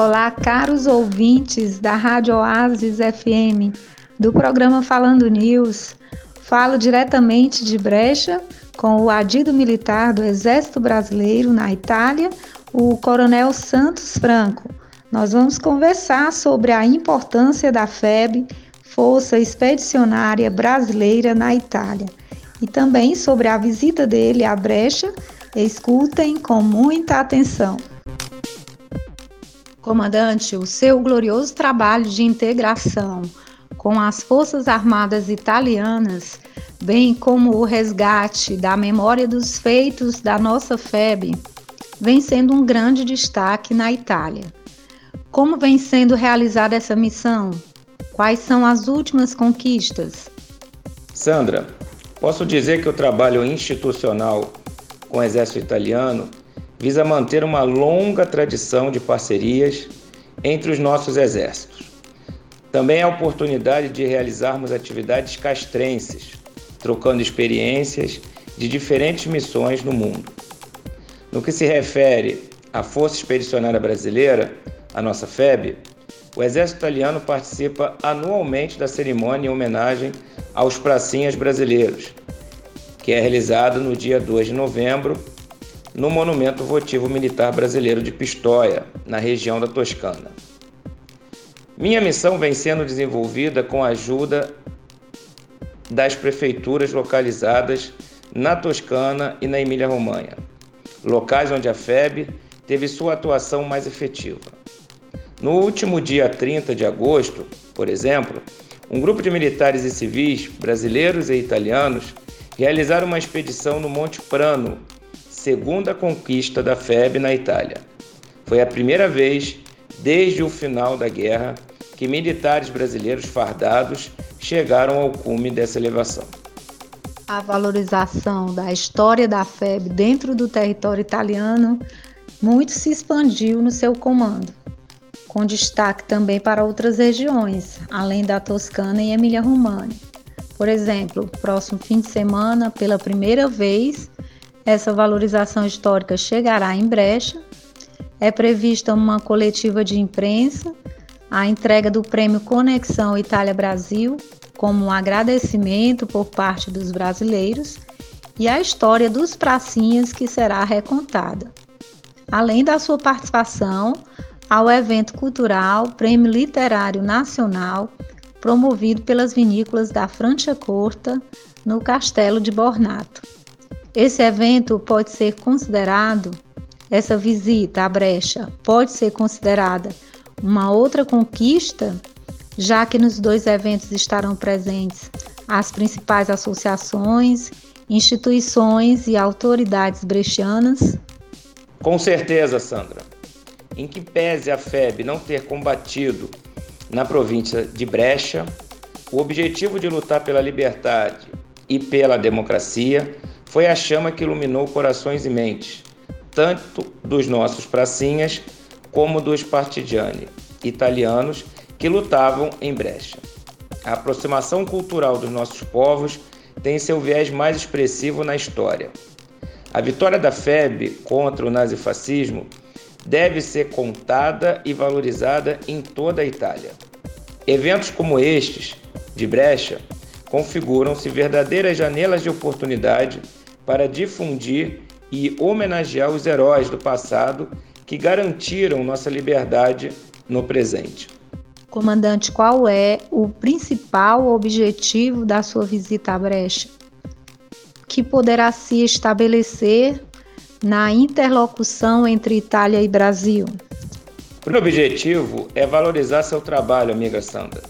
Olá, caros ouvintes da Rádio Oasis FM, do programa Falando News. Falo diretamente de Brecha com o adido militar do Exército Brasileiro na Itália, o Coronel Santos Franco. Nós vamos conversar sobre a importância da FEB, Força Expedicionária Brasileira na Itália, e também sobre a visita dele à Brecha. Escutem com muita atenção. Comandante, o seu glorioso trabalho de integração com as Forças Armadas Italianas, bem como o resgate da memória dos feitos da nossa FEB, vem sendo um grande destaque na Itália. Como vem sendo realizada essa missão? Quais são as últimas conquistas? Sandra, posso dizer que o trabalho institucional com o Exército Italiano visa manter uma longa tradição de parcerias entre os nossos exércitos. Também é a oportunidade de realizarmos atividades castrenses, trocando experiências de diferentes missões no mundo. No que se refere à Força Expedicionária Brasileira, a nossa FEB, o Exército Italiano participa anualmente da cerimônia em homenagem aos pracinhas brasileiros, que é realizada no dia 2 de novembro no Monumento Votivo Militar Brasileiro de Pistoia, na região da Toscana. Minha missão vem sendo desenvolvida com a ajuda das prefeituras localizadas na Toscana e na Emília-Romanha, locais onde a FEB teve sua atuação mais efetiva. No último dia 30 de agosto, por exemplo, um grupo de militares e civis, brasileiros e italianos, realizaram uma expedição no Monte Prano, segunda conquista da FEB na Itália. Foi a primeira vez, desde o final da guerra, que militares brasileiros fardados chegaram ao cume dessa elevação. A valorização da história da FEB dentro do território italiano muito se expandiu no seu comando, com destaque também para outras regiões, além da Toscana e Emília-Romagna. Por exemplo, próximo fim de semana, pela primeira vez, essa valorização histórica chegará em brecha. É prevista uma coletiva de imprensa, a entrega do prêmio Conexão Itália-Brasil, como um agradecimento por parte dos brasileiros, e a história dos pracinhas que será recontada. Além da sua participação ao evento cultural Prêmio Literário Nacional, promovido pelas vinícolas da Francia Corta, no Castelo de Bornato. Esse evento pode ser considerado, essa visita à brecha pode ser considerada uma outra conquista, já que nos dois eventos estarão presentes as principais associações, instituições e autoridades brechianas? Com certeza, Sandra. Em que pese a FEB não ter combatido na província de Brecha, o objetivo de lutar pela liberdade e pela democracia foi a chama que iluminou corações e mentes, tanto dos nossos pracinhas como dos partigiani italianos que lutavam em brecha. A aproximação cultural dos nossos povos tem seu viés mais expressivo na história. A vitória da FEB contra o nazifascismo deve ser contada e valorizada em toda a Itália. Eventos como estes, de brecha, configuram-se verdadeiras janelas de oportunidade para difundir e homenagear os heróis do passado que garantiram nossa liberdade no presente. Comandante, qual é o principal objetivo da sua visita à Brecha? Que poderá se estabelecer na interlocução entre Itália e Brasil? O objetivo é valorizar seu trabalho, amiga Sandra,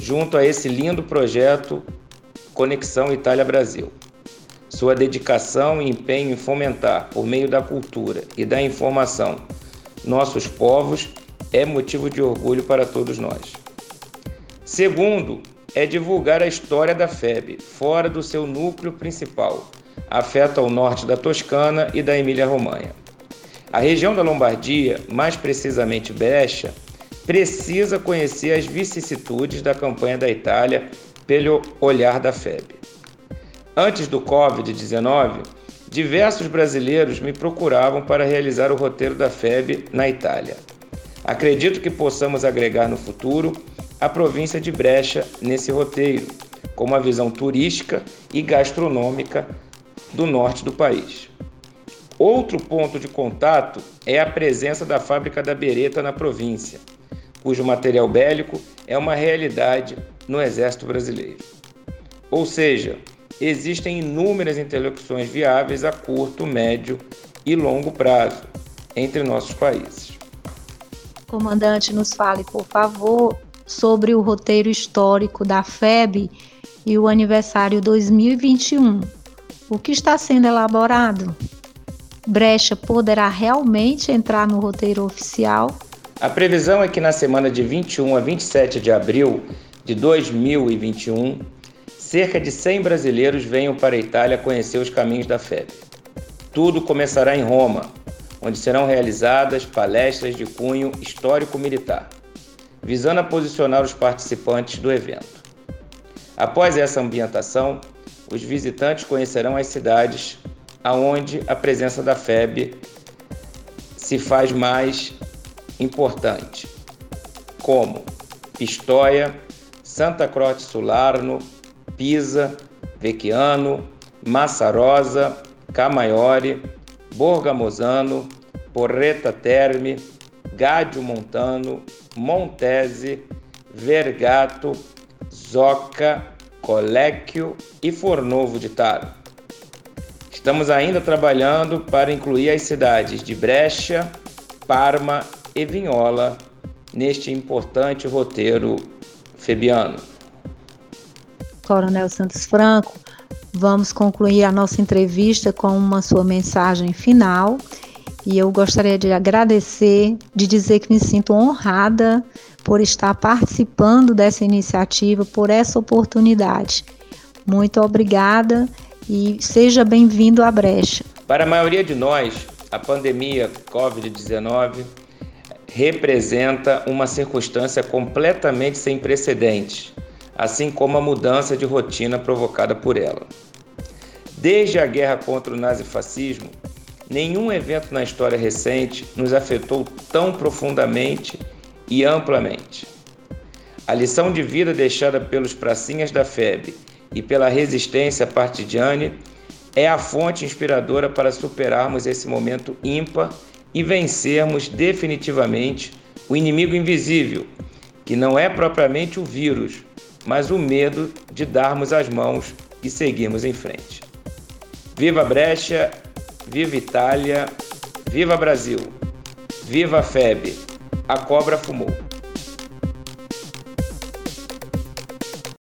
junto a esse lindo projeto Conexão Itália-Brasil. Sua dedicação e empenho em fomentar, por meio da cultura e da informação, nossos povos é motivo de orgulho para todos nós. Segundo, é divulgar a história da FEB fora do seu núcleo principal, afeta o norte da Toscana e da Emília-Romanha. A região da Lombardia, mais precisamente Brescia, precisa conhecer as vicissitudes da campanha da Itália pelo olhar da FEB. Antes do Covid-19, diversos brasileiros me procuravam para realizar o roteiro da FEB na Itália. Acredito que possamos agregar no futuro a província de Brecha nesse roteiro, com uma visão turística e gastronômica do norte do país. Outro ponto de contato é a presença da fábrica da Bereta na província, cujo material bélico é uma realidade no Exército Brasileiro. Ou seja, existem inúmeras interlocuções viáveis a curto, médio e longo prazo entre nossos países. Comandante, nos fale, por favor, sobre o roteiro histórico da FEB e o aniversário 2021. O que está sendo elaborado? Brecha poderá realmente entrar no roteiro oficial? A previsão é que na semana de 21 a 27 de abril de 2021, cerca de 100 brasileiros venham para a Itália conhecer os caminhos da FEB. Tudo começará em Roma, onde serão realizadas palestras de cunho histórico-militar, visando a posicionar os participantes do evento. Após essa ambientação, os visitantes conhecerão as cidades aonde a presença da FEB se faz mais importante, como Pistoia, Santa Croce Sularno, Pisa, Vecchiano, Massarosa, Camaiore, Borgamosano, Porreta Terme, Gádio Montano, Montese, Vergato, Zoca, Colecchio e Fornovo de Taro. Estamos ainda trabalhando para incluir as cidades de Brecha, Parma e Vinhola neste importante roteiro febiano. Coronel Santos Franco, vamos concluir a nossa entrevista com uma sua mensagem final. E eu gostaria de agradecer, de dizer que me sinto honrada por estar participando dessa iniciativa, por essa oportunidade. Muito obrigada e seja bem-vindo à Brecha. Para a maioria de nós, a pandemia Covid-19 representa uma circunstância completamente sem precedentes assim como a mudança de rotina provocada por ela. Desde a guerra contra o nazifascismo, nenhum evento na história recente nos afetou tão profundamente e amplamente. A lição de vida deixada pelos pracinhas da FEB e pela resistência partidiane é a fonte inspiradora para superarmos esse momento ímpar e vencermos definitivamente o inimigo invisível, que não é propriamente o vírus, mas o medo de darmos as mãos e seguirmos em frente. Viva Brecha, viva Itália, viva Brasil, viva a FEB, a cobra fumou.